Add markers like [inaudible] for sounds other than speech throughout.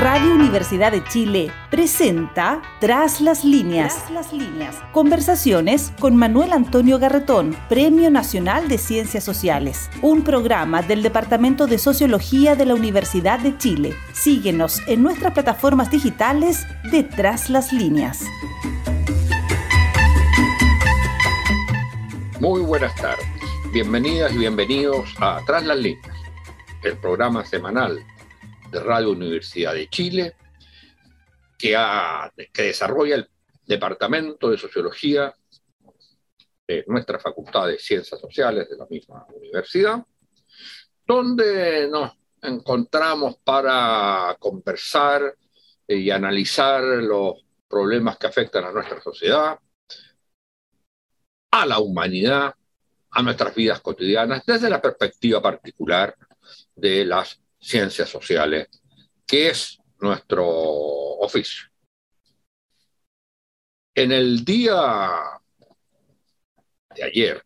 Radio Universidad de Chile presenta Tras las líneas. las líneas. Conversaciones con Manuel Antonio Garretón, Premio Nacional de Ciencias Sociales, un programa del Departamento de Sociología de la Universidad de Chile. Síguenos en nuestras plataformas digitales de Tras las líneas. Muy buenas tardes. Bienvenidas y bienvenidos a Tras las líneas, el programa semanal de Radio Universidad de Chile, que, que desarrolla el Departamento de Sociología de nuestra Facultad de Ciencias Sociales de la misma universidad, donde nos encontramos para conversar y analizar los problemas que afectan a nuestra sociedad, a la humanidad, a nuestras vidas cotidianas, desde la perspectiva particular de las ciencias sociales, que es nuestro oficio. En el día de ayer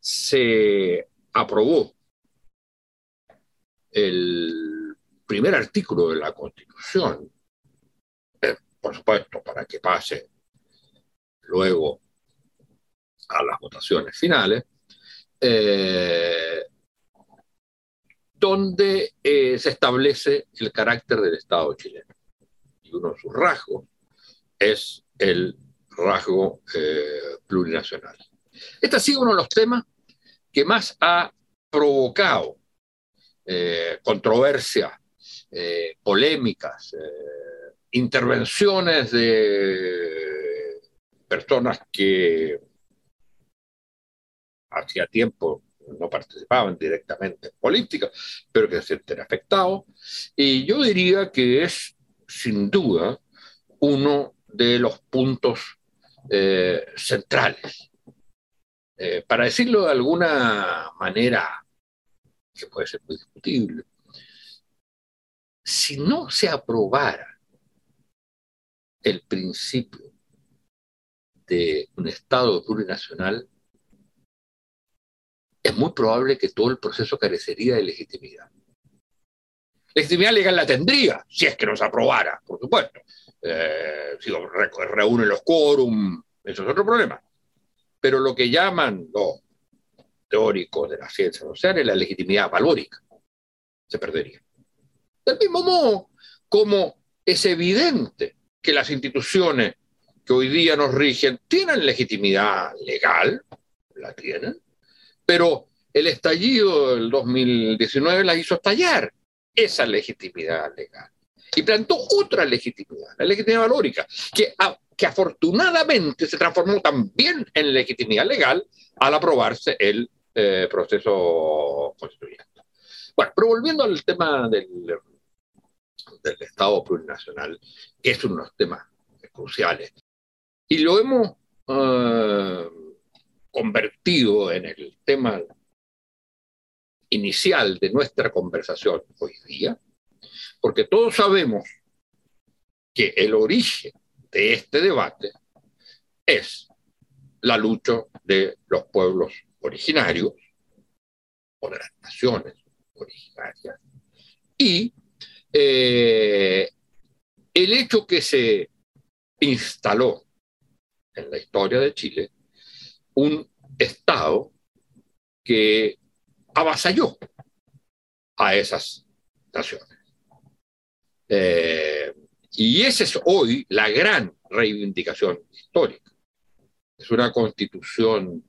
se aprobó el primer artículo de la Constitución, eh, por supuesto, para que pase luego a las votaciones finales, eh, donde eh, se establece el carácter del Estado chileno. Y uno de sus rasgos es el rasgo eh, plurinacional. Este ha sido uno de los temas que más ha provocado eh, controversias, polémicas, intervenciones de personas que hacía tiempo no participaban directamente en política, pero que se sienten afectados. Y yo diría que es, sin duda, uno de los puntos eh, centrales. Eh, para decirlo de alguna manera, que puede ser muy discutible, si no se aprobara el principio de un Estado plurinacional, es muy probable que todo el proceso carecería de legitimidad. Legitimidad legal la tendría, si es que nos aprobara, por supuesto. Eh, si reúne los quórum, eso es otro problema. Pero lo que llaman los teóricos de la ciencia social es la legitimidad valórica. Se perdería. Del mismo modo, como es evidente que las instituciones que hoy día nos rigen tienen legitimidad legal, la tienen, pero el estallido del 2019 la hizo estallar esa legitimidad legal. Y plantó otra legitimidad, la legitimidad valórica, que, que afortunadamente se transformó también en legitimidad legal al aprobarse el eh, proceso constituyente. Bueno, pero volviendo al tema del, del Estado plurinacional, que es uno de los temas cruciales, y lo hemos eh, convertido en el tema inicial de nuestra conversación hoy día, porque todos sabemos que el origen de este debate es la lucha de los pueblos originarios o de las naciones originarias. Y eh, el hecho que se instaló en la historia de Chile un Estado que avasalló a esas naciones. Eh, y esa es hoy la gran reivindicación histórica. Es una constitución,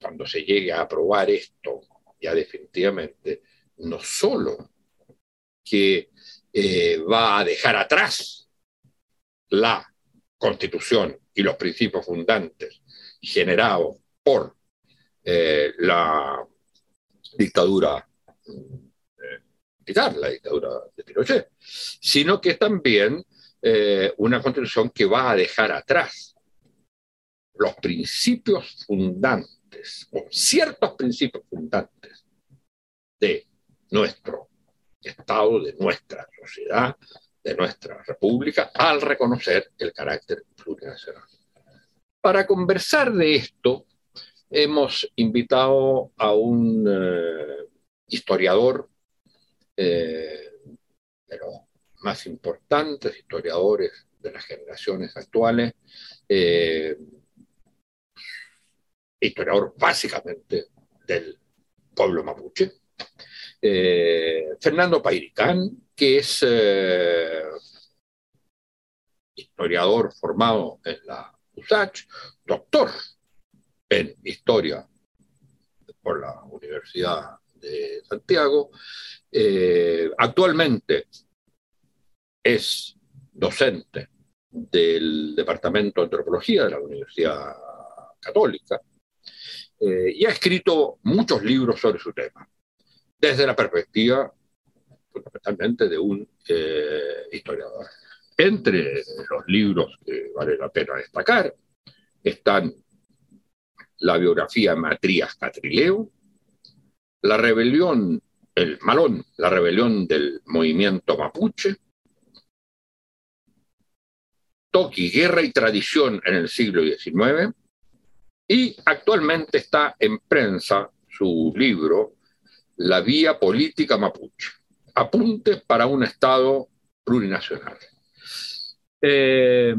cuando se llegue a aprobar esto, ya definitivamente, no solo que eh, va a dejar atrás la constitución y los principios fundantes generado por eh, la dictadura eh, militar, la dictadura de Pinochet, sino que también eh, una constitución que va a dejar atrás los principios fundantes, o ciertos principios fundantes de nuestro Estado, de nuestra sociedad, de nuestra república, al reconocer el carácter plurinacional. Para conversar de esto, hemos invitado a un eh, historiador eh, de los más importantes historiadores de las generaciones actuales, eh, historiador básicamente del pueblo mapuche, eh, Fernando Pairicán, que es historiador formado en la USACH, doctor en historia por la Universidad de Santiago, actualmente es docente del Departamento de Antropología de la Universidad Católica eh, y ha escrito muchos libros sobre su tema, desde la perspectiva fundamentalmente de un eh, historiador. Entre los libros que vale la pena destacar están la biografía Matrías Catrileo, la rebelión, el Malón, la rebelión del movimiento mapuche, Toki, Guerra y Tradición en el siglo XIX, y actualmente está en prensa su libro La Vía Política Mapuche, apunte para un Estado plurinacional. Eh,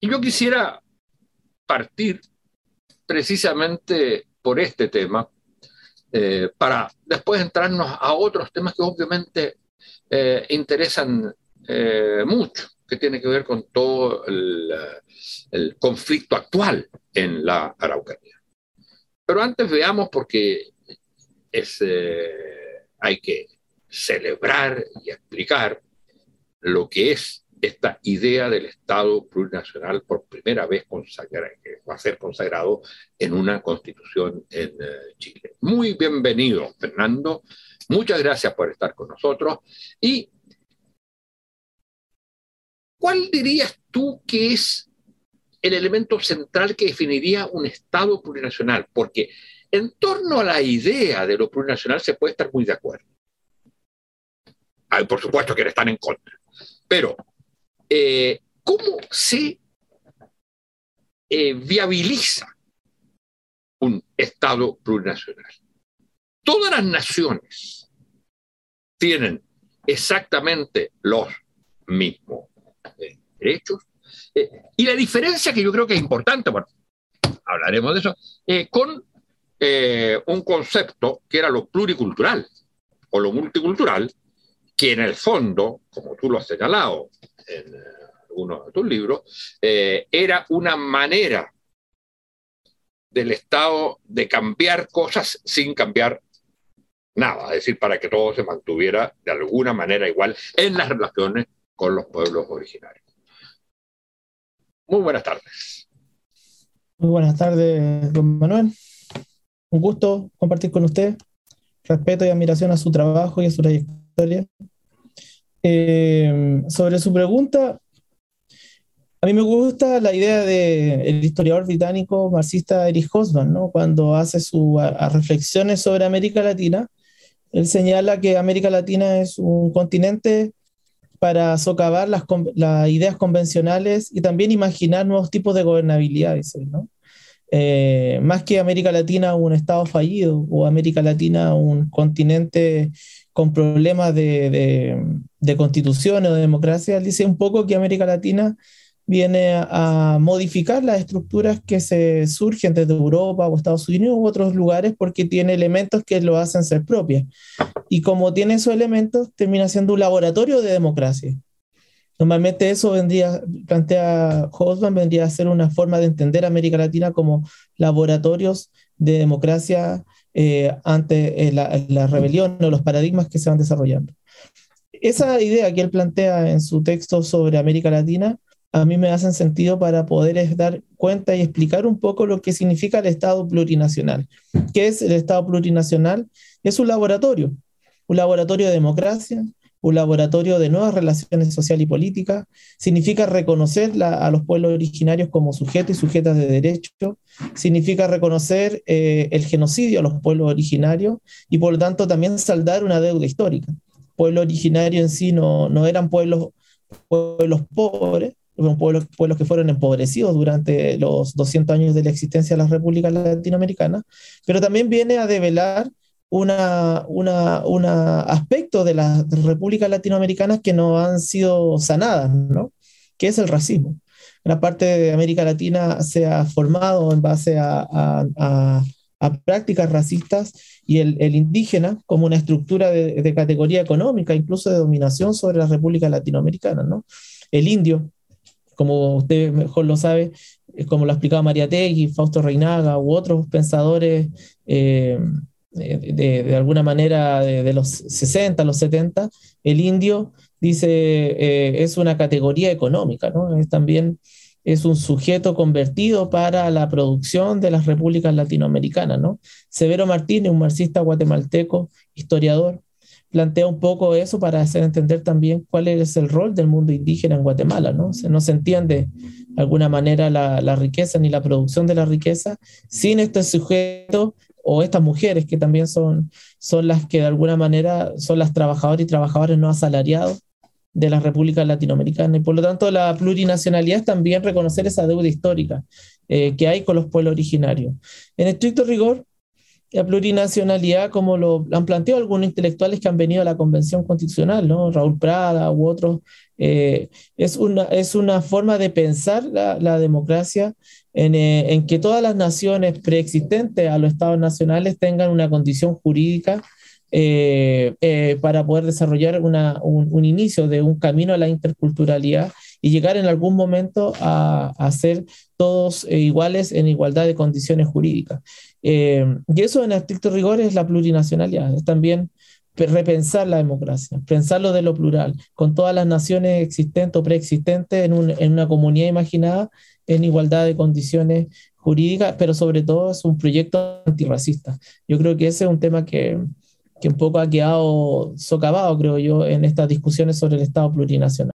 y yo quisiera partir precisamente por este tema, eh, para después entrarnos a otros temas que obviamente eh, interesan mucho, que tiene que ver con todo el, conflicto actual en la Araucanía. Pero antes veamos, porque es, hay que celebrar y explicar lo que es esta idea del Estado plurinacional por primera vez consagrada, que va a ser consagrado en una constitución en eh, Chile. Muy bienvenido, Fernando. Muchas gracias por estar con nosotros. Y ¿Cuál dirías tú que es el elemento central que definiría un Estado plurinacional? Porque en torno a la idea de lo plurinacional se puede estar muy de acuerdo. Por supuesto, que están en contra. Pero, eh, ¿cómo se eh, viabiliza un Estado plurinacional? Todas las naciones tienen exactamente los mismos derechos. Eh, y la diferencia que yo creo que es importante, bueno, hablaremos de eso, con un concepto que era lo pluricultural o lo multicultural, que en el fondo, como tú lo has señalado en uno de tus libros, era una manera del Estado de cambiar cosas sin cambiar nada, es decir, para que todo se mantuviera de alguna manera igual en las relaciones con los pueblos originarios. Muy buenas tardes. Muy buenas tardes, don Manuel. Un gusto compartir con usted. Respeto y admiración a su trabajo y a su trayectoria. Eh, sobre su pregunta, a mí me gusta la idea del historiador británico marxista Erich Hobsbawm, ¿no? cuando hace sus reflexiones sobre América Latina, él señala que América Latina es un continente para socavar las, ideas convencionales y también imaginar nuevos tipos de gobernabilidad. Eh, más que América Latina un estado fallido o América Latina un continente con problemas de, de constitución o de democracia, dice un poco que América Latina viene a, modificar las estructuras que se surgen desde Europa o Estados Unidos u otros lugares porque tiene elementos que lo hacen ser propias. Y como tiene esos elementos, termina siendo un laboratorio de democracia. Normalmente eso vendría, plantea Hosman, vendría a ser una forma de entender América Latina como laboratorios de democracia eh, ante eh, la, la rebelión o los paradigmas que se van desarrollando. Esa idea que él plantea en su texto sobre América Latina a mí me hacen sentido para poder dar cuenta y explicar un poco lo que significa el Estado plurinacional. ¿Qué es el Estado plurinacional? Es un laboratorio, un laboratorio de democracia, un laboratorio de nuevas relaciones social y políticas, significa reconocer a los pueblos originarios como sujetos y sujetas de derecho, significa reconocer eh, el genocidio a los pueblos originarios y por lo tanto también saldar una deuda histórica. Pueblo originario en sí no, no eran pueblos, pueblos pobres, pueblos, pueblos que fueron empobrecidos durante los 200 años de la existencia de las repúblicas latinoamericanas, pero también viene a develar una, una, una aspecto de las repúblicas latinoamericanas que no han sido sanadas, ¿no? que es el racismo. Una parte de América Latina se ha formado en base a, a, prácticas racistas y el, indígena como una estructura de, categoría económica, incluso de dominación sobre las repúblicas latinoamericanas. ¿no? El indio, como usted mejor lo sabe, como lo ha explicado María Tegui, Fausto Reinaga u otros pensadores eh, de, de, alguna manera de, de, los 60, los 70, el indio dice eh, es una categoría económica, ¿no? Es también es un sujeto convertido para la producción de las repúblicas latinoamericanas, ¿no? Severo Martínez, un marxista guatemalteco, historiador, plantea un poco eso para hacer entender también cuál es el rol del mundo indígena en Guatemala, ¿no? No se entiende de alguna manera la, la riqueza ni la producción de la riqueza sin este sujeto o estas mujeres que también son, son las que de alguna manera son las trabajadoras y trabajadores no asalariados de las repúblicas latinoamericanas. Y por lo tanto, la plurinacionalidad es también reconocer esa deuda histórica eh, que hay con los pueblos originarios. En estricto rigor, la plurinacionalidad, como lo han planteado algunos intelectuales que han venido a la Convención Constitucional, ¿no? Raúl Prada u otros, eh, es, una, es una forma de pensar la, la democracia en, eh, en, que todas las naciones preexistentes a los estados nacionales tengan una condición jurídica eh, eh, para poder desarrollar una, un, un, inicio de un camino a la interculturalidad y llegar en algún momento a, a ser todos eh, iguales en igualdad de condiciones jurídicas. Eh, y eso en estricto rigor es la plurinacionalidad, es también repensar la democracia, pensarlo de lo plural, con todas las naciones existentes o preexistentes en, un, en una comunidad imaginada en igualdad de condiciones jurídicas, pero sobre todo es un proyecto antirracista. Yo creo que ese es un tema que, que un poco ha quedado socavado, creo yo, en estas discusiones sobre el Estado plurinacional.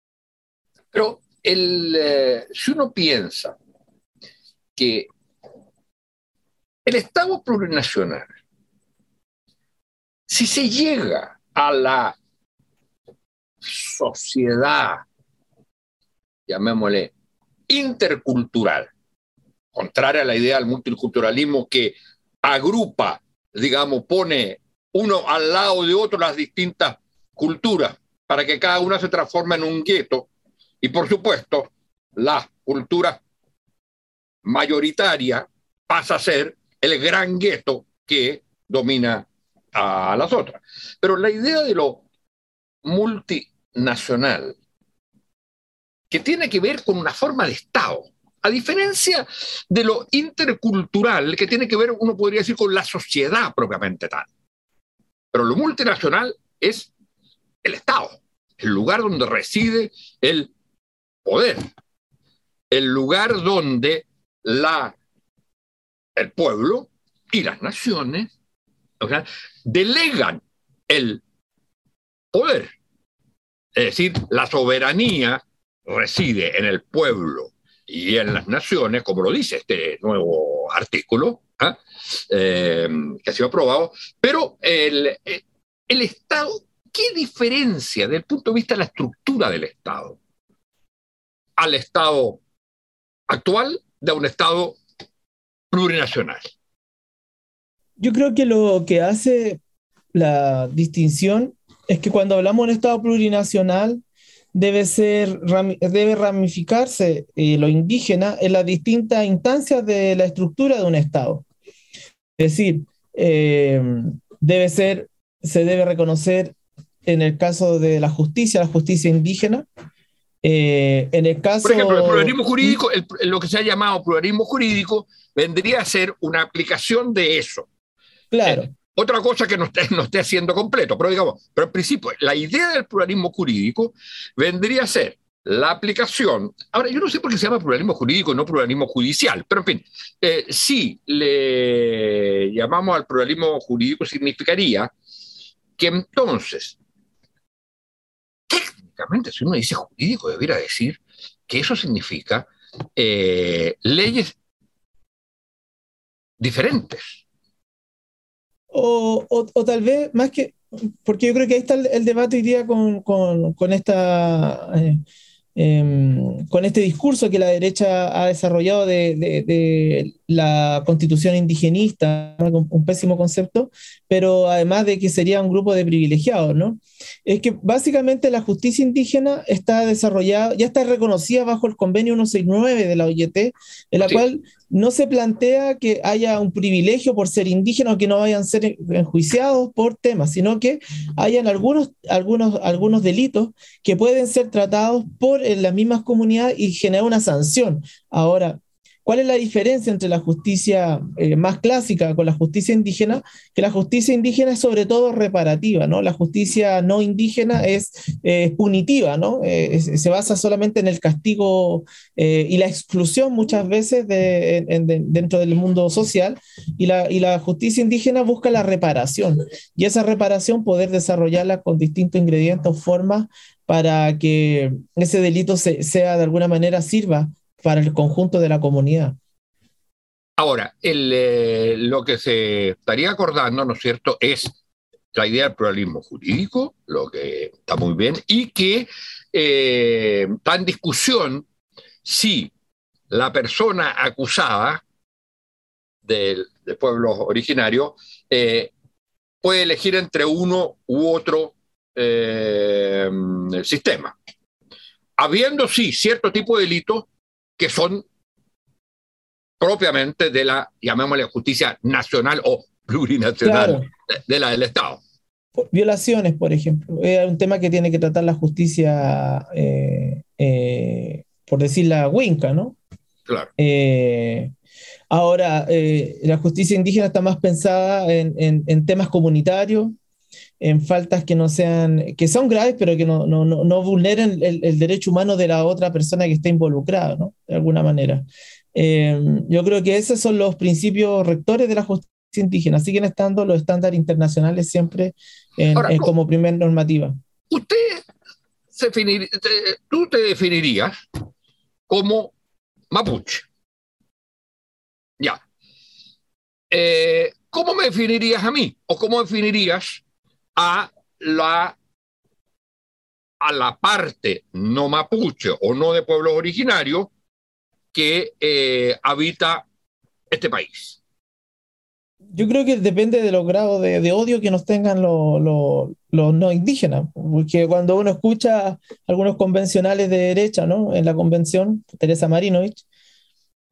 Pero el, eh, si uno piensa que el Estado plurinacional, si se llega a la sociedad, llamémosle, intercultural, contraria a la idea del multiculturalismo que agrupa, digamos, pone uno al lado de otro las distintas culturas para que cada una se transforme en un gueto. Y por supuesto, la cultura mayoritaria pasa a ser el gran gueto que domina a las otras. Pero la idea de lo multinacional, que tiene que ver con una forma de Estado, a diferencia de lo intercultural, que tiene que ver, uno podría decir, con la sociedad propiamente tal. Pero lo multinacional es el Estado, el lugar donde reside el poder, el lugar donde la, el pueblo y las naciones o sea, delegan el poder. Es decir, la soberanía reside en el pueblo y en las naciones, como lo dice este nuevo artículo, ¿eh? Eh, que ha sido aprobado, pero el, el Estado, ¿qué diferencia desde el punto de vista de la estructura del Estado al Estado actual de un Estado plurinacional? Yo creo que lo que hace la distinción es que cuando hablamos de un Estado plurinacional, debe, ser, debe ramificarse eh, lo indígena en las distintas instancias de la estructura de un Estado. Es decir, eh, debe ser, se debe reconocer en el caso de la justicia, la justicia indígena. Eh, en el caso. Por ejemplo, el pluralismo jurídico, el, lo que se ha llamado pluralismo jurídico, vendría a ser una aplicación de eso. Claro. Eh, otra cosa que no esté, no esté haciendo completo, pero digamos, pero en principio, la idea del pluralismo jurídico vendría a ser la aplicación. Ahora, yo no sé por qué se llama pluralismo jurídico no pluralismo judicial, pero en fin, eh, si le llamamos al pluralismo jurídico, significaría que entonces, técnicamente, si uno dice jurídico, debiera decir que eso significa eh, leyes diferentes. O, o, tal vez, más que, porque yo creo que ahí está el, el debate hoy día con, con, con esta... Eh, eh, con este discurso que la derecha ha desarrollado de, de, de la constitución indigenista, un, pésimo concepto, pero además de que sería un grupo de privilegiados, ¿no? Es que básicamente la justicia indígena está desarrollada, ya está reconocida bajo el convenio 169 de la OIT, en la cual no se plantea que haya un privilegio por ser indígena o que no vayan a ser enjuiciados por temas, sino que hayan algunos, algunos, algunos delitos que pueden ser tratados por las mismas comunidades y generar una sanción. Ahora, ¿Cuál es la diferencia entre la justicia eh, más clásica con la justicia indígena? Que la justicia indígena es sobre todo reparativa, ¿no? La justicia no indígena es eh, punitiva, ¿no? Eh, se basa solamente en el castigo y la exclusión muchas veces de, dentro del mundo social y la, y la justicia indígena busca la reparación y esa reparación poder desarrollarla con distintos ingredientes o formas para que ese delito sea de alguna manera sirva para el conjunto de la comunidad. Ahora, eh, lo que se estaría acordando, ¿no es cierto?, es la idea del pluralismo jurídico, lo que está muy bien, y que eh, está en discusión si la persona acusada del, pueblo originario eh, puede elegir entre uno u otro sistema. Habiendo, sí, cierto tipo de delitos que son propiamente de la, llamémosle, justicia nacional o plurinacional de, la del Estado. Violaciones, por ejemplo, es un tema que tiene que tratar la justicia, eh, eh, por decir la Winca, ¿no? Claro. Eh, ahora, la justicia indígena está más pensada en, en temas comunitarios, en faltas que no sean, que son graves, pero que no, no, no, vulneren el, derecho humano de la otra persona que está involucrada, ¿no? De alguna manera. Eh, yo creo que esos son los principios rectores de la justicia indígena, siguen estando los estándares internacionales siempre como primer normativa. Usted, se tú te definirías como mapuche. Ya. Eh, ¿Cómo me definirías a mí? ¿O cómo definirías a la, a la parte no mapuche o no de pueblos originarios que eh, habita este país. Yo creo que depende de los grados de, odio que nos tengan los, no indígenas, porque cuando uno escucha algunos convencionales de derecha, ¿no? En la convención, Teresa Marinovich,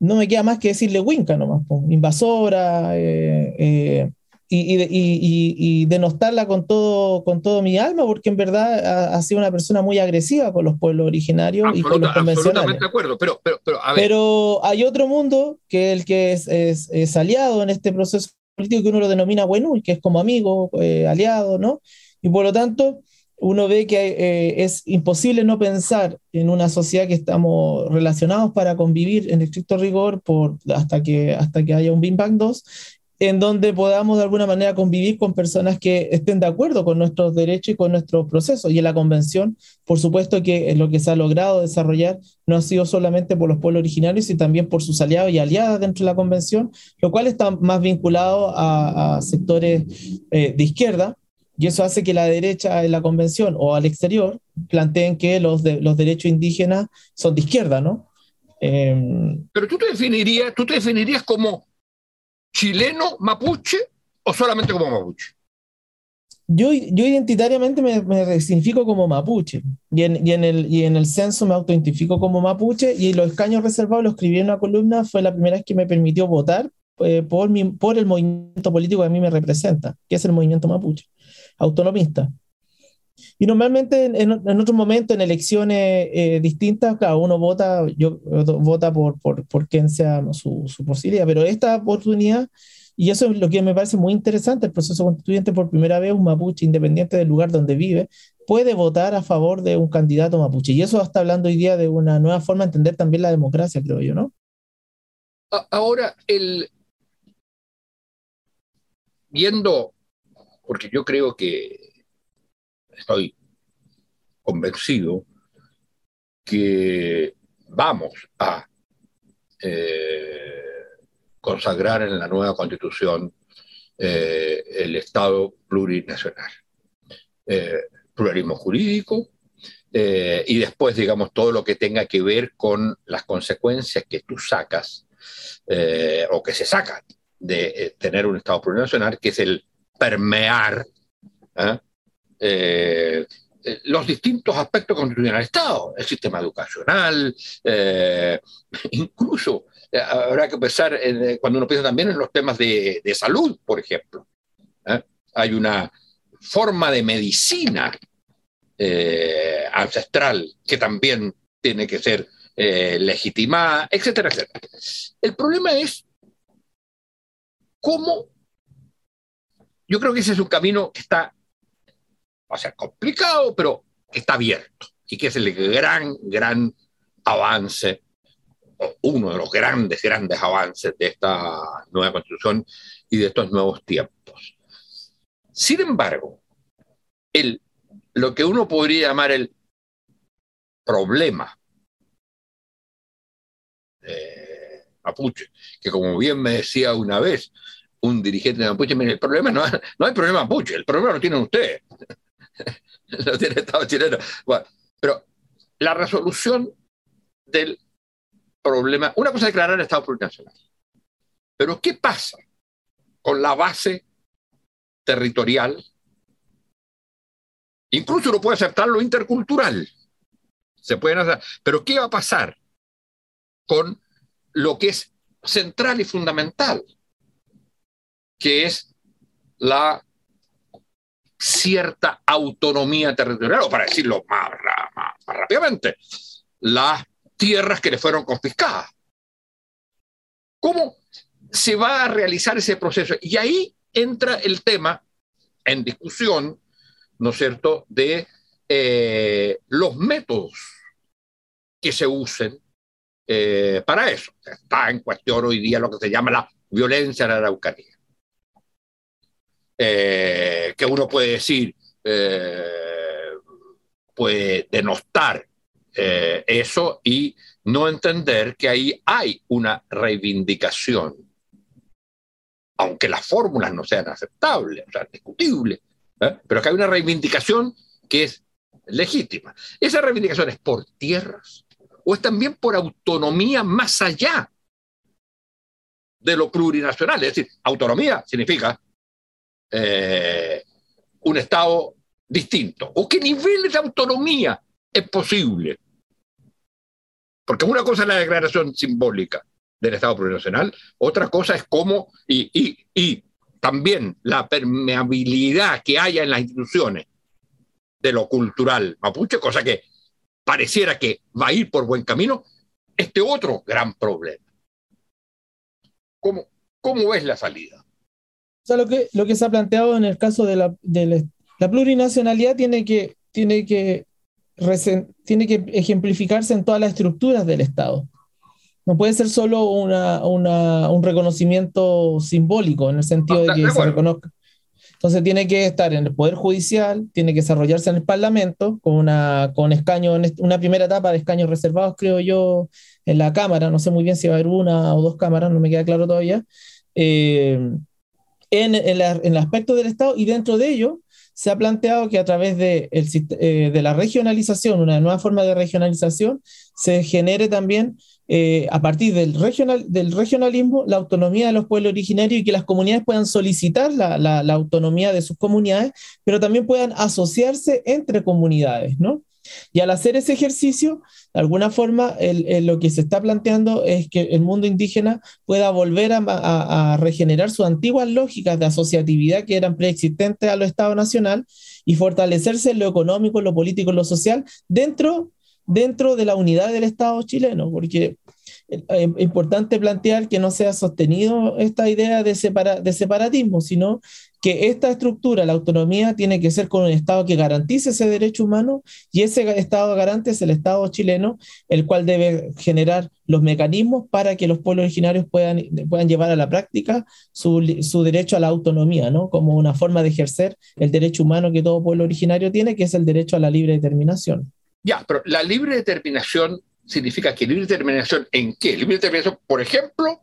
no me queda más que decirle Winca nomás, invasora, eh, eh, y, y, y, denostarla con todo, con todo mi alma, porque en verdad ha, sido una persona muy agresiva con los pueblos originarios y con los convencionales. De acuerdo, pero, pero, pero, a ver. pero hay otro mundo que el que es, es, es, aliado en este proceso político que uno lo denomina bueno y que es como amigo, eh, aliado, ¿no? Y por lo tanto, uno ve que eh, es imposible no pensar en una sociedad que estamos relacionados para convivir en estricto rigor por, hasta, que, hasta que haya un Big Bang 2 en donde podamos de alguna manera convivir con personas que estén de acuerdo con nuestros derechos y con nuestros procesos. Y en la convención, por supuesto que lo que se ha logrado desarrollar no ha sido solamente por los pueblos originarios, sino también por sus aliados y aliadas dentro de la convención, lo cual está más vinculado a, sectores eh, de izquierda. Y eso hace que la derecha en la convención o al exterior planteen que los, derechos indígenas son de izquierda, ¿no? Em, Pero tú definirías, tú te definirías como chileno mapuche o solamente como mapuche? Yo, yo identitariamente me, me significo como mapuche y en, y, en el, y en el censo me autoidentifico como mapuche y los escaños reservados lo escribí en una columna, fue la primera vez que me permitió votar eh, por, mi, por el movimiento político que a mí me representa, que es el movimiento mapuche, autonomista. Y normalmente en, en otros momentos, en elecciones eh, distintas, claro, uno vota, yo, vota por, por, por quien sea su, su, posibilidad, pero esta oportunidad, y eso es lo que me parece muy interesante, el proceso constituyente por primera vez, un mapuche independiente del lugar donde vive, puede votar a favor de un candidato mapuche. Y eso está hablando hoy día de una nueva forma de entender también la democracia, creo yo, ¿no? Ahora, el... viendo, porque yo creo que estoy convencido que vamos a eh, consagrar en la nueva constitución eh, el Estado plurinacional. Eh, pluralismo jurídico, y después, digamos, todo lo que tenga que ver con las consecuencias que tú sacas eh, o que se sacan de eh, tener un Estado plurinacional, que es el permear los distintos aspectos constitucionales del Estado, el sistema educacional, incluso habrá que pensar cuando uno piensa también en los temas de, de salud, por ejemplo. Hay una forma de medicina eh, ancestral que también tiene que ser eh, legitimada, etcétera, etcétera. El problema es cómo, yo creo que ese es un camino que está, va a ser complicado, pero está abierto y que es el gran, gran avance, uno de los grandes, grandes avances de esta nueva constitución y de estos nuevos tiempos. Sin embargo, el lo que uno podría llamar el problema Mapuche, que como bien me decía una vez un dirigente de Mapuche, el problema no, no hay problema Mapuche, el problema lo tienen ustedes, [laughs] lo tiene Estado chileno. pero la resolución del problema, una cosa es declarar el Estado plurinacional, pero ¿qué pasa con la base territorial Incluso uno puede aceptar lo intercultural. Se pueden hacer. Pero ¿qué va a pasar con lo que es central y fundamental? Que es la cierta autonomía territorial, o para decirlo más, más, rápidamente, las tierras que le fueron confiscadas. ¿Cómo se va a realizar ese proceso? Y ahí entra el tema en discusión ¿no es cierto?, de eh, los métodos que se usen eh, para eso. Está en cuestión hoy día lo que se llama la violencia en la Araucanía. Eh, que uno puede decir, puede denostar eso y no entender que ahí hay una reivindicación, aunque las fórmulas no sean aceptables, o sea, discutibles, ¿eh? pero que hay una reivindicación que es legítima. ¿Esa reivindicación es por tierras o es también por autonomía más allá de lo plurinacional? Es decir, autonomía significa eh, un Estado distinto. ¿O qué nivel de autonomía es posible? Porque una cosa es la declaración simbólica del Estado plurinacional, otra cosa es cómo, y, y, y también la permeabilidad que haya en las instituciones de lo cultural mapuche, cosa que pareciera que va a ir por buen camino, este otro gran problema. ¿Cómo, cómo ves la salida? Sea, lo que, lo que se ha planteado en el caso de la, de la, plurinacionalidad tiene que, tiene, que, tiene que ejemplificarse en todas las estructuras del Estado. No puede ser solo una, un reconocimiento simbólico, en el sentido de que se reconozca. Entonces tiene que estar en el Poder Judicial, tiene que desarrollarse en el Parlamento, con una con escaño, una primera etapa de escaños reservados, creo yo, en la Cámara, no sé muy bien si va a haber una o dos cámaras, no me queda claro todavía, eh, en, en, el aspecto del Estado y dentro de ello se ha planteado que a través de, el, eh, de la regionalización, una nueva forma de regionalización, se genere también eh, a partir del, regional, del regionalismo la autonomía de los pueblos originarios y que las comunidades puedan solicitar la, la, autonomía de sus comunidades, pero también puedan asociarse entre comunidades, ¿no? Y al hacer ese ejercicio, de alguna forma, el, lo que se está planteando es que el mundo indígena pueda volver a, regenerar sus antiguas lógicas de asociatividad que eran preexistentes a lo Estado Nacional y fortalecerse en lo económico, lo político, lo social, dentro dentro de la unidad del Estado chileno, porque es eh, importante plantear que no sea sostenido esta idea de, de separatismo, sino que esta estructura, la autonomía, tiene que ser con un Estado que garantice ese derecho humano y ese Estado garante es el Estado chileno, el cual debe generar los mecanismos para que los pueblos originarios puedan, puedan llevar a la práctica su, su derecho a la autonomía, ¿no? como una forma de ejercer el derecho humano que todo pueblo originario tiene, que es el derecho a la libre determinación. Ya, pero la libre determinación significa que libre determinación en qué? Libre determinación, por ejemplo,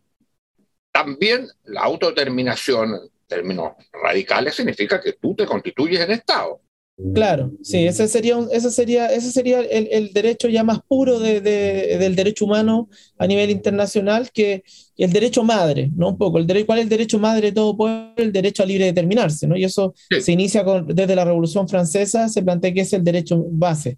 también la autodeterminación, términos radicales, significa que tú te constituyes en Estado. Claro, sí, ese sería, ese sería, ese sería el, derecho ya más puro de, del derecho humano a nivel internacional que el derecho madre, ¿no? Un poco, el derecho, ¿cuál es el derecho madre de todo pueblo? El derecho a libre determinarse, ¿no? Y eso se inicia con, desde la Revolución Francesa, se plantea que es el derecho base.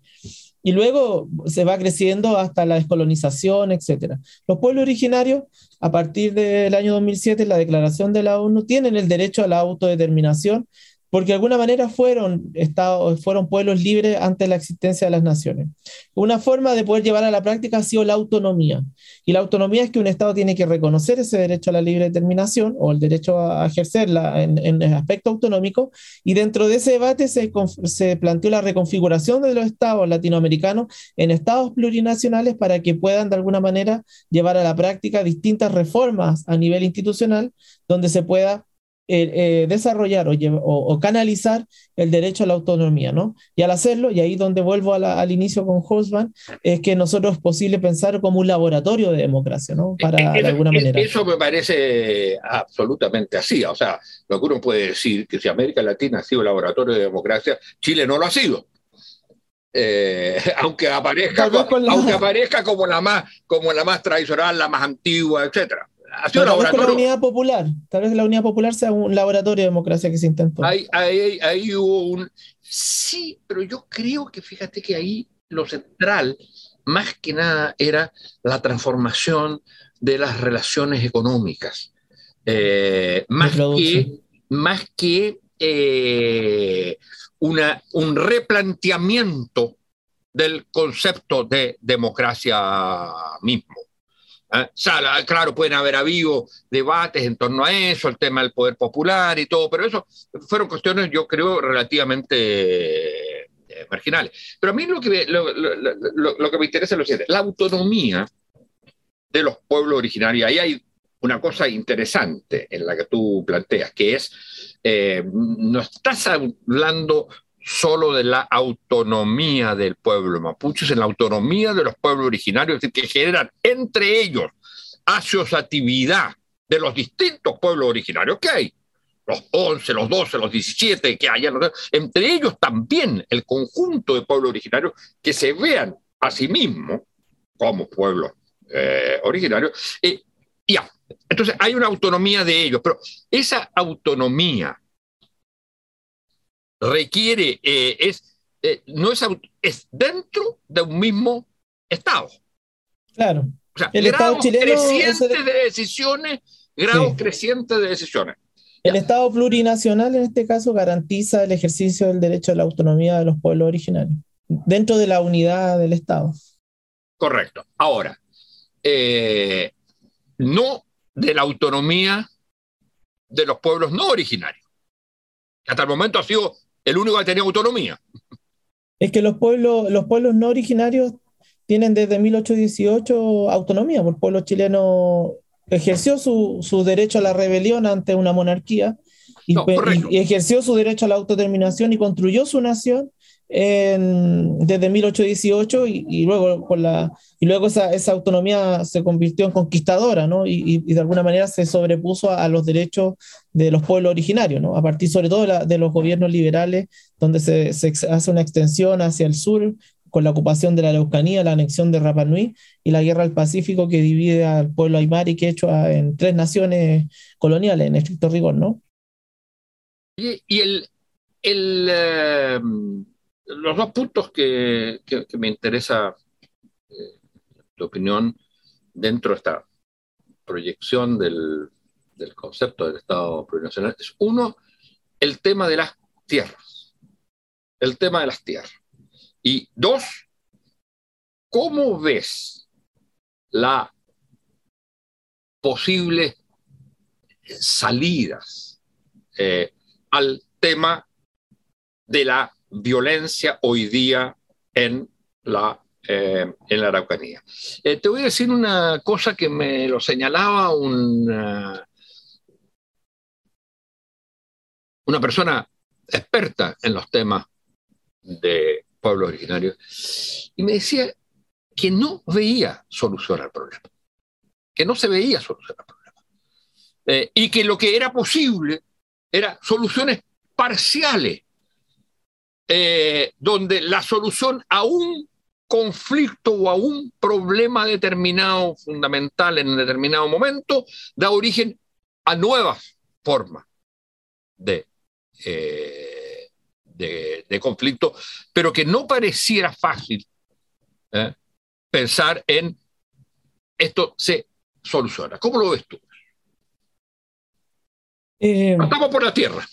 Y luego se va creciendo hasta la descolonización, etc. Los pueblos originarios, a partir del año 2007, la declaración de la ONU, tienen el derecho a la autodeterminación porque de alguna manera fueron, estados, fueron pueblos libres ante la existencia de las naciones. Una forma de poder llevar a la práctica ha sido la autonomía. Y la autonomía es que un Estado tiene que reconocer ese derecho a la libre determinación o el derecho a ejercerla en, el aspecto autonómico. Y dentro de ese debate se, se planteó la reconfiguración de los Estados latinoamericanos en Estados plurinacionales para que puedan de alguna manera llevar a la práctica distintas reformas a nivel institucional donde se pueda eh, eh, desarrollar o, canalizar el derecho a la autonomía, ¿no? Y al hacerlo, y ahí donde vuelvo al inicio con Hosman, es que nosotros es posible pensar como un laboratorio de democracia, ¿no? Para, de alguna manera. Eso me parece absolutamente así. O sea, lo que uno puede decir que si América Latina ha sido laboratorio de democracia, Chile no lo ha sido. Eh, [laughs] aunque aparezca, aunque [laughs] aparezca como la más como la más tradicional, la más antigua, etcétera tal vez la unidad popular, tal vez la unidad popular sea un laboratorio de democracia que se intentó. Ahí, ahí, hubo un... Sí, pero yo creo que fíjate que ahí lo central, más que nada, era la transformación de las relaciones económicas. Eh, más, que, más que eh, una, un replanteamiento del concepto de democracia mismo. ¿Eh? claro, pueden haber habido debates en torno a eso, el tema del poder popular y todo, pero eso fueron cuestiones, yo creo, relativamente eh, marginales. Pero a mí lo que, lo, que me interesa es lo siguiente, la autonomía de los pueblos originarios. Ahí hay una cosa interesante en la que tú planteas, que es, eh, no estás hablando solo de la autonomía del pueblo mapuche, es en la autonomía de los pueblos originarios, que generan entre ellos asociatividad de los distintos pueblos originarios que hay, los 11, los 12, los 17 que entre ellos también el conjunto de pueblos originarios que se vean a sí mismos como pueblos eh, originarios. y ya, entonces hay una autonomía de ellos, pero esa autonomía requiere, eh, es, eh, no es, es dentro de un mismo Estado. Claro. O sea, el Estado chileno creciente de... decisiones, grado creciente de decisiones. El Estado plurinacional, en este caso, garantiza el ejercicio del derecho a la autonomía de los pueblos originarios, dentro de la unidad del Estado. Correcto. Ahora, eh, no de la autonomía de los pueblos no originarios. Hasta el momento ha sido el único que tenía autonomía. Es que los pueblos, los pueblos no originarios tienen desde 1818 autonomía, el pueblo chileno ejerció su, su, derecho a la rebelión ante una monarquía y, y, ejerció su derecho a la autodeterminación y construyó su nación desde 1818 y, y, luego, con la, y luego esa, esa, autonomía se convirtió en conquistadora ¿no? y, y de alguna manera se sobrepuso a, los derechos de los pueblos originarios, ¿no? a partir sobre todo de, los gobiernos liberales, donde se, se, hace una extensión hacia el sur con la ocupación de la Araucanía, la anexión de Rapa Nui y la guerra al Pacífico que divide al pueblo aymara y quechua en tres naciones coloniales, en estricto rigor, ¿no? Y el, el eh, los dos puntos que, me interesa eh, tu opinión dentro de esta proyección del, concepto del Estado plurinacional es uno, el tema de las tierras, el tema de las tierras. Y dos, ¿cómo ves la posible salidas eh, al tema de la violencia hoy día en la, eh, en la Araucanía. Eh, te voy a decir una cosa que me lo señalaba una persona experta en los temas de pueblos originarios, y me decía que no veía solución al problema, que no se veía solución al problema, eh, y que lo que era posible era soluciones parciales eh, donde la solución a un conflicto o a un problema determinado, fundamental en un determinado momento, da origen a nuevas formas de, eh, de, conflicto, pero que no pareciera fácil ¿eh? pensar en esto se soluciona. ¿Cómo lo ves tú? Estamos por la tierra.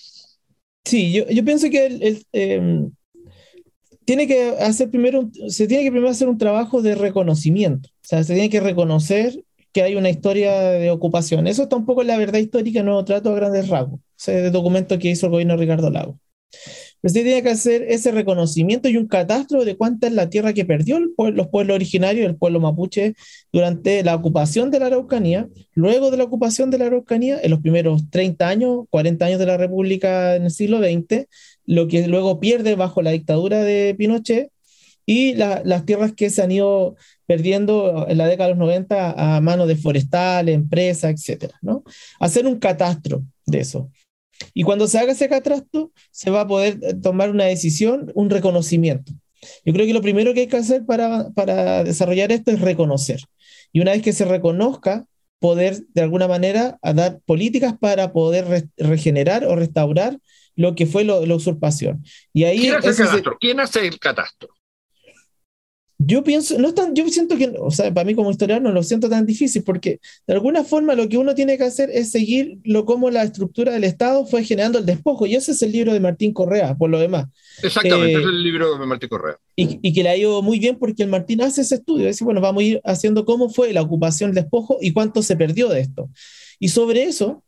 Sí, yo, yo pienso que el, em, tiene que hacer primero, se tiene que primero hacer un trabajo de reconocimiento. O sea, se tiene que reconocer que hay una historia de ocupación. Eso está un poco en la verdad histórica, no trato a grandes rasgos, ese documento que hizo el gobierno Ricardo Lago. Pero se tiene que hacer ese reconocimiento y un catastro de cuánta es la tierra que perdió los pueblos originarios, el pueblo mapuche, durante la ocupación de la Araucanía, luego de la ocupación de la Araucanía, en los primeros 30 años, 40 años de la República en el siglo XX, lo que luego pierde bajo la dictadura de Pinochet y las tierras que se han ido perdiendo en la década de los 90 a manos de forestales, empresas, etcétera, ¿no? Hacer un catastro de eso. Y cuando se haga ese catastro, se va a poder eh, tomar una decisión, un reconocimiento. Yo creo que lo primero que hay que hacer para, para desarrollar esto es reconocer. Y una vez que se reconozca, poder de alguna manera dar políticas para poder regenerar o restaurar lo que fue la usurpación. Y ahí ¿Quién hace el catastro? ¿Quién hace el catastro? Yo pienso, no tan, yo siento que, o sea, para mí como historiador no lo siento tan difícil, porque de alguna forma lo que uno tiene que hacer es seguir lo como la estructura del Estado fue generando el despojo, y ese es el libro de Martín Correa, por lo demás. Exactamente, eh, es el libro de Martín Correa. Y, y, que le ha ido muy bien porque el Martín hace ese estudio, dice, bueno, vamos a ir haciendo cómo fue la ocupación, el despojo y cuánto se perdió de esto. Y sobre eso,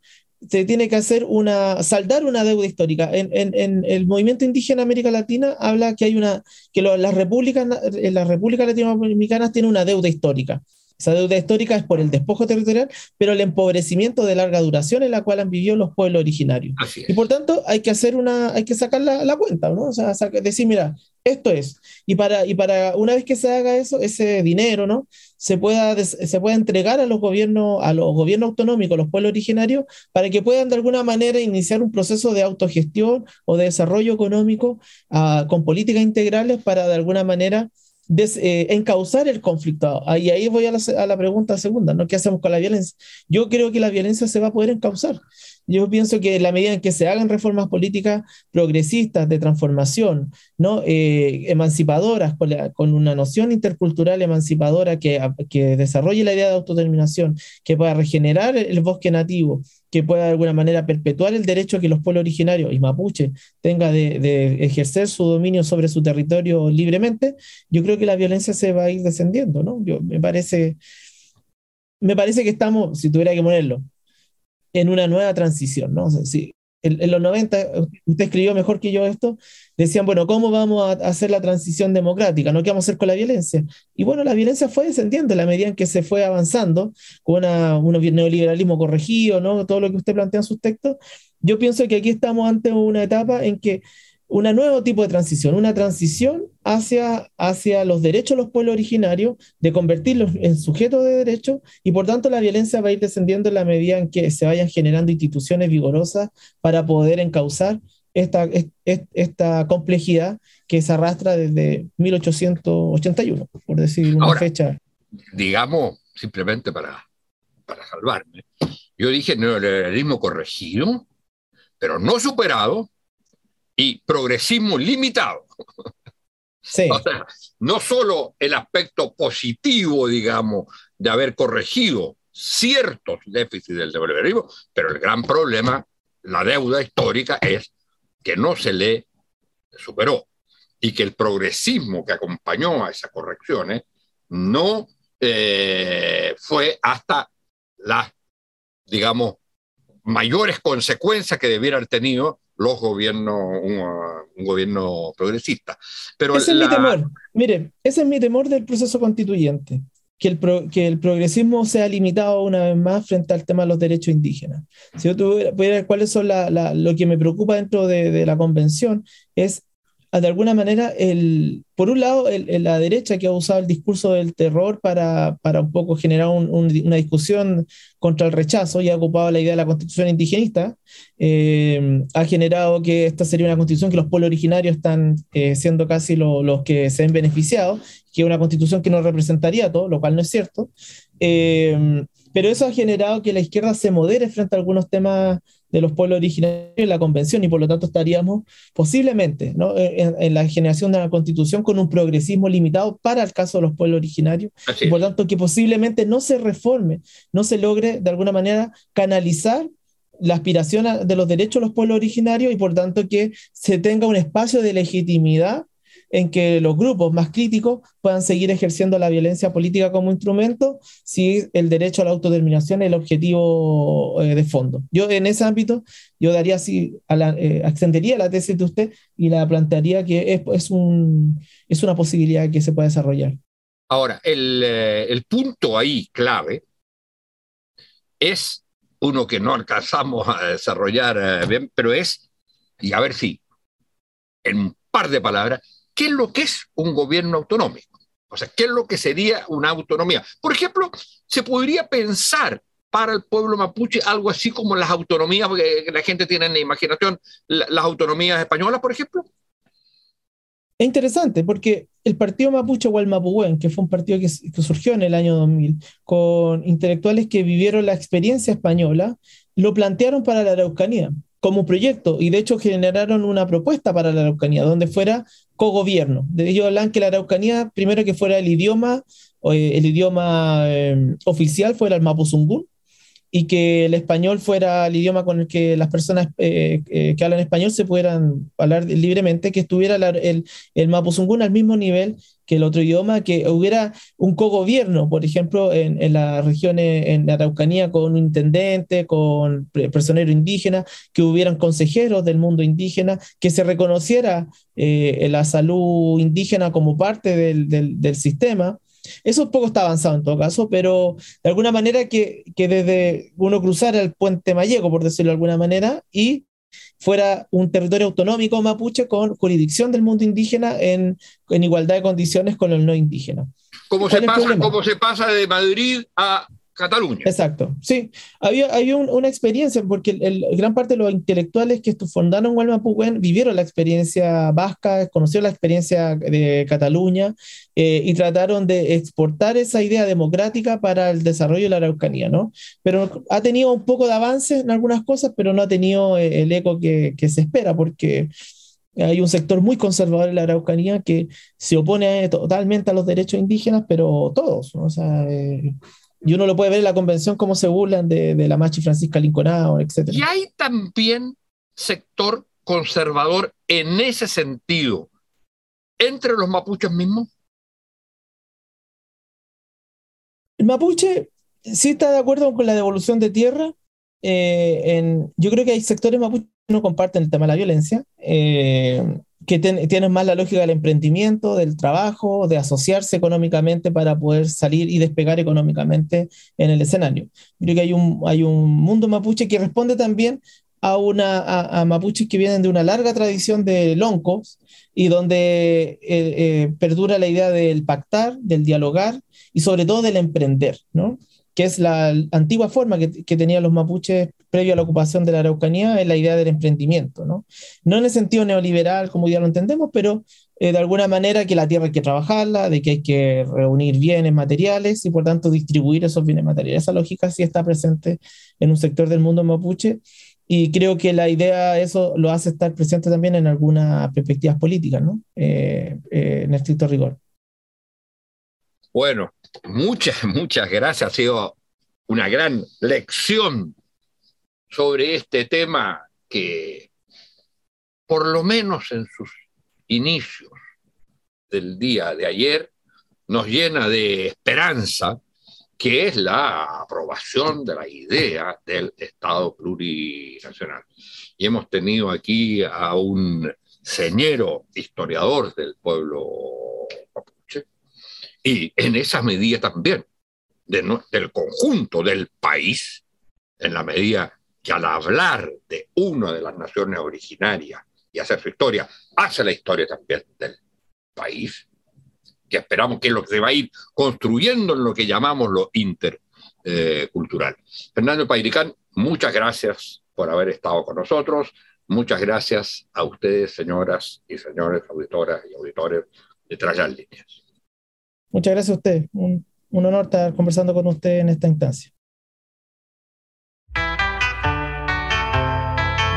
se tiene que hacer una, saldar una deuda histórica. En, el movimiento indígena América Latina habla que hay una, que las repúblicas, las repúblicas latinoamericanas tienen una deuda histórica. Esa deuda histórica es por el despojo territorial, pero el empobrecimiento de larga duración en la cual han vivido los pueblos originarios. Y por tanto, hay que hacer una, hay que sacar la, la cuenta, ¿no? O sea, decir, mira, esto es. Y para, y para una vez que se haga eso, ese dinero, ¿no? Se pueda, se pueda entregar a los gobiernos, a los gobiernos autonómicos, los pueblos originarios, para que puedan de alguna manera iniciar un proceso de autogestión o de desarrollo económico ah, con políticas integrales para de alguna manera eh, encauzar el conflicto. Y ahí voy a la, a la, pregunta segunda, ¿no? ¿Qué hacemos con la violencia? Yo creo que la violencia se va a poder encauzar. Yo pienso que en la medida en que se hagan reformas políticas progresistas de transformación, ¿no? Eh, emancipadoras, con, una noción intercultural emancipadora que, que desarrolle la idea de autodeterminación, que pueda regenerar el bosque nativo, que pueda de alguna manera perpetuar el derecho que los pueblos originarios y mapuche tenga de, ejercer su dominio sobre su territorio libremente, yo creo que la violencia se va a ir descendiendo, ¿no? Yo, me parece, me parece que estamos, si tuviera que ponerlo, en una nueva transición, ¿no? En, los 90, usted escribió mejor que yo esto, decían, bueno, ¿cómo vamos a hacer la transición democrática? ¿No qué vamos a hacer con la violencia? Y bueno, la violencia fue descendiendo en la medida en que se fue avanzando con una, un neoliberalismo corregido, ¿no? Todo lo que usted plantea en sus textos. Yo pienso que aquí estamos ante una etapa en que un nuevo tipo de transición, una transición hacia, hacia los derechos de los pueblos originarios, de convertirlos en sujetos de derechos, y por tanto la violencia va a ir descendiendo en la medida en que se vayan generando instituciones vigorosas para poder encauzar esta, esta complejidad que se arrastra desde 1881, por decir una fecha. Digamos, simplemente para, para salvarme, yo dije neoliberalismo corregido, pero no superado, y progresismo limitado. Sí. [laughs] O sea, no solo el aspecto positivo, digamos, de haber corregido ciertos déficits del neoliberalismo, pero el gran problema, la deuda histórica, es que no se le superó y que el progresismo que acompañó a esas correcciones no eh, fue hasta las, digamos, mayores consecuencias que debiera haber tenido los gobiernos, un, gobierno progresista. Pero ese es mi temor. Mire, ese es mi temor del proceso constituyente, que el, que el progresismo sea limitado una vez más frente al tema de los derechos indígenas. Si yo tuviera, ver cuáles son la, lo que me preocupa dentro de, de la convención, es de alguna manera, el, por un lado, la derecha que ha usado el discurso del terror para, para un poco generar una discusión contra el rechazo y ha ocupado la idea de la constitución indigenista, eh, ha generado que esta sería una constitución que los pueblos originarios están eh, siendo casi los que se ven beneficiados, que es una constitución que no representaría todo, lo cual no es cierto. Eh, pero eso ha generado que la izquierda se modere frente a algunos temas de los pueblos originarios en la convención y por lo tanto estaríamos posiblemente en, la generación de una constitución con un progresismo limitado para el caso de los pueblos originarios y por lo tanto que posiblemente no se reforme, no se logre de alguna manera canalizar la aspiración de los derechos de los pueblos originarios y por tanto que se tenga un espacio de legitimidad en que los grupos más críticos puedan seguir ejerciendo la violencia política como instrumento si el derecho a la autodeterminación es el objetivo eh, de fondo. Yo en ese ámbito, yo daría así, a la, eh, extendería la tesis de usted y la plantearía que es, es, un, es una posibilidad que se pueda desarrollar. Ahora, el, eh, el punto ahí clave es uno que no alcanzamos a desarrollar bien, pero es, y a ver si, en un par de palabras, ¿Qué es lo que es un gobierno autonómico? O sea, ¿qué es lo que sería una autonomía? Por ejemplo, se podría pensar para el pueblo mapuche algo así como las autonomías, que la gente tiene en la imaginación, las autonomías españolas, por ejemplo. Es interesante porque el partido mapuche o el que fue un partido que, que, surgió en el año 2000, con intelectuales que vivieron la experiencia española, lo plantearon para la Araucanía como proyecto y de hecho generaron una propuesta para la Araucanía donde fuera cogobierno. De ellos hablan que la Araucanía, primero que fuera el idioma, eh, el idioma eh, oficial fuera el mapuzungún y que el español fuera el idioma con el que las personas eh, que hablan español se pudieran hablar libremente, que estuviera el, el mapuzungún al mismo nivel que el otro idioma, que hubiera un cogobierno, por ejemplo, en, en las regiones, en la Araucanía, con un intendente, con personero indígena, que hubieran consejeros del mundo indígena, que se reconociera eh, la salud indígena como parte del, del, del sistema. Eso un poco está avanzado en todo caso, pero de alguna manera que, que desde uno cruzara el puente Mallego, por decirlo de alguna manera, y fuera un territorio autonómico mapuche con jurisdicción del mundo indígena en, en igualdad de condiciones con el no indígena. ¿Cómo se, pasa, ¿Cómo se pasa de Madrid a Cataluña. Exacto, sí. Había, una experiencia, porque el, gran parte de los intelectuales que fundaron Huelma-Puguen vivieron la experiencia vasca, conocieron la experiencia de Cataluña eh, y trataron de exportar esa idea democrática para el desarrollo de la Araucanía, ¿no? Pero ha tenido un poco de avance en algunas cosas, pero no ha tenido eh, el eco que, se espera, porque hay un sector muy conservador en la Araucanía que se opone totalmente a los derechos indígenas, pero todos, o sea, eh, y uno lo puede ver en la convención cómo se burlan de, la Machi Francisca Lincolnao, etc. Y hay también sector conservador en ese sentido entre los mapuches mismos. El mapuche sí está de acuerdo con la devolución de tierra. Eh, en, yo creo que hay sectores mapuches que no comparten el tema de la violencia. Eh, que tienen más la lógica del emprendimiento, del trabajo, de asociarse económicamente para poder salir y despegar económicamente en el escenario. Creo que hay un, hay un mundo mapuche que responde también a, una, a, mapuches que vienen de una larga tradición de loncos y donde eh, eh, perdura la idea del pactar, del dialogar y sobre todo del emprender, ¿no? Que es la antigua forma que, tenían los mapuches previo a la ocupación de la Araucanía, es la idea del emprendimiento, ¿no? No en el sentido neoliberal, como ya lo entendemos, pero eh, de alguna manera que la tierra hay que trabajarla, de que hay que reunir bienes materiales y por tanto distribuir esos bienes materiales. Esa lógica sí está presente en un sector del mundo mapuche y creo que la idea, eso lo hace estar presente también en algunas perspectivas políticas, ¿no? Eh, eh, en estricto rigor. Bueno, muchas, muchas gracias. Ha sido una gran lección sobre este tema que, por lo menos en sus inicios del día de ayer, nos llena de esperanza, que es la aprobación de la idea del Estado plurinacional. Y hemos tenido aquí a un señero historiador del pueblo y en esa medida también del conjunto del país, en la medida que al hablar de una de las naciones originarias y hacer su historia, hace la historia también del país, que esperamos que lo que se va a ir construyendo en lo que llamamos lo intercultural. Fernando Pairicán, muchas gracias por haber estado con nosotros. Muchas gracias a ustedes, señoras y señores, auditoras y auditores de Tras Líneas. Muchas gracias a usted. Un, un honor estar conversando con usted en esta instancia.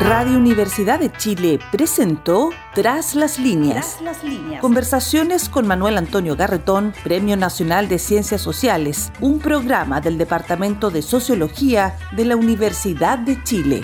Radio Universidad de Chile presentó Tras las líneas. Conversaciones con Manuel Antonio Garretón, Premio Nacional de Ciencias Sociales, un programa del Departamento de Sociología de la Universidad de Chile.